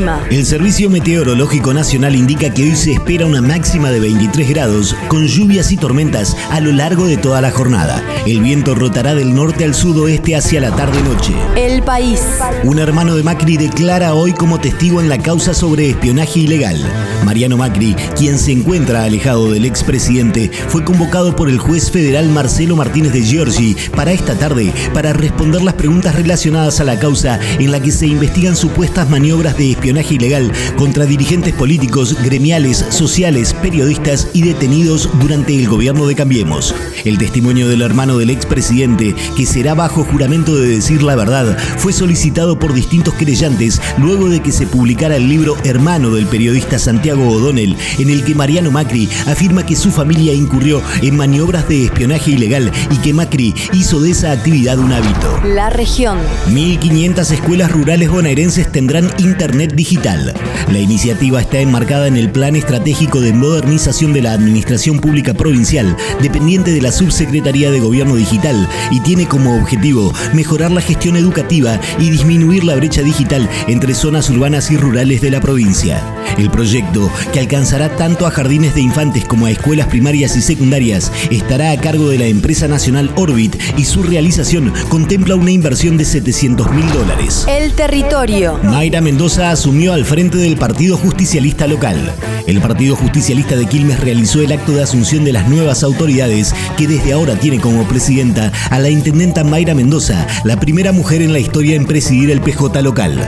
El clima. El Servicio Meteorológico Nacional indica que hoy se espera una máxima de 23 grados, con lluvias y tormentas a lo largo de toda la jornada. El viento rotará del norte al sudoeste hacia la tarde-noche. El país. Un hermano de Macri declara hoy como testigo en la causa sobre espionaje ilegal. Mariano Macri, quien se encuentra alejado del expresidente, fue convocado por el juez federal Marcelo Martínez de Giorgi para esta tarde para responder las preguntas relacionadas a la causa en la que se investigan supuestas maniobras de espionaje ilegal contra dirigentes políticos, gremiales, sociales, periodistas y detenidos durante el gobierno de Cambiemos. El testimonio del hermano del expresidente, que será bajo juramento de decir la verdad, fue solicitado por distintos querellantes luego de que se publicara el libro Hermano del periodista Santiago O'Donnell, en el que Mariano Macri afirma que su familia incurrió en maniobras de espionaje ilegal y que Macri hizo de esa actividad un hábito. La región. 1.500 escuelas rurales bonaerenses tendrán Internet digital. La iniciativa está enmarcada en el Plan Estratégico de Modernización de la Administración Pública Provincial, dependiente de la Subsecretaría de Gobierno Digital, y tiene como objetivo mejorar la gestión educativa y disminuir la brecha digital entre zonas urbanas y rurales de la provincia. El proyecto, que alcanzará tanto a jardines de infantes como a escuelas primarias y secundarias, estará a cargo de la empresa nacional Orbit y su realización contempla una inversión de 700 mil dólares. El territorio. Mayra Mendoza asumió al frente del Partido Justicialista local. El Partido Justicialista de Quilmes realizó el acto de asunción de las nuevas autoridades que desde ahora tiene como presidenta a la intendenta Mayra Mendoza, la primera mujer en la historia en presidir el PJ local.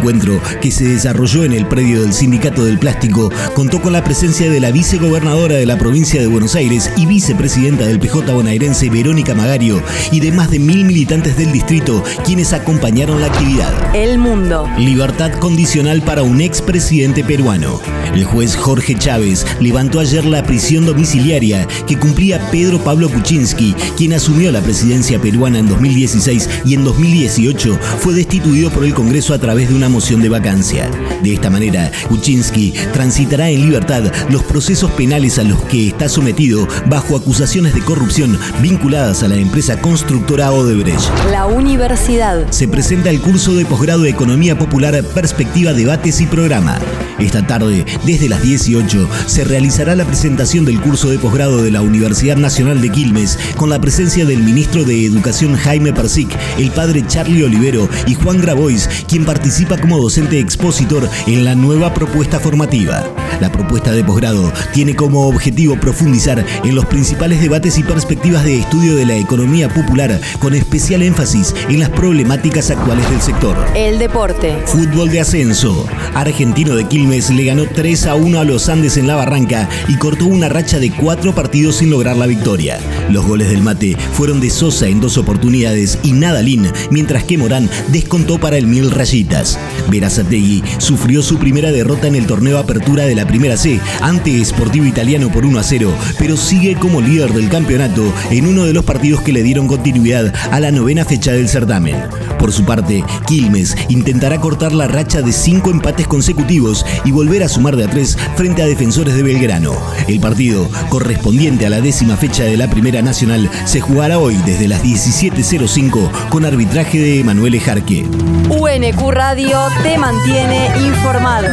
Encuentro, que se desarrolló en el predio del Sindicato del Plástico, contó con la presencia de la vicegobernadora de la provincia de Buenos Aires y vicepresidenta del PJ bonaerense Verónica Magario y de más de mil militantes del distrito, quienes acompañaron la actividad. El mundo. Libertad condicional para un expresidente peruano. El juez Jorge Chávez levantó ayer la prisión domiciliaria que cumplía Pedro Pablo Kuczynski, quien asumió la presidencia peruana en 2016 y en 2018 fue destituido por el Congreso a través de una moción de vacancia. De esta manera, Kuczynski transitará en libertad los procesos penales a los que está sometido bajo acusaciones de corrupción vinculadas a la empresa constructora Odebrecht. La universidad. Se presenta el curso de posgrado de Economía Popular Perspectiva Debates y Programa. Esta tarde, desde las 18, se realizará la presentación del curso de posgrado de la Universidad Nacional de Quilmes con la presencia del ministro de Educación Jaime Persic, el padre Charlie Olivero y Juan Grabois, quien participa como docente expositor en la nueva propuesta formativa. La propuesta de posgrado tiene como objetivo profundizar en los principales debates y perspectivas de estudio de la economía popular, con especial énfasis en las problemáticas actuales del sector. El deporte. Fútbol de ascenso. Argentino de Quilmes le ganó 3 a 1 a los Andes en la Barranca y cortó una racha de cuatro partidos sin lograr la victoria. Los goles del mate fueron de Sosa en dos oportunidades y Nadalín, mientras que Morán descontó para el Mil Rayitas. Verazategui sufrió su primera derrota en el torneo Apertura de la Primera C ante Sportivo Italiano por 1 a 0, pero sigue como líder del campeonato en uno de los partidos que le dieron continuidad a la novena fecha del certamen. Por su parte, Quilmes intentará cortar la racha de cinco empates consecutivos y volver a sumar de a tres frente a defensores de Belgrano. El partido, correspondiente a la décima fecha de la Primera Nacional, se jugará hoy desde las 17.05 con arbitraje de Emanuele Jarque. UNQ Radio te mantiene informado.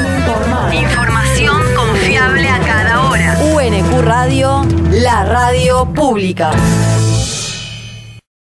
Información confiable a cada hora. UNQ Radio, la radio pública.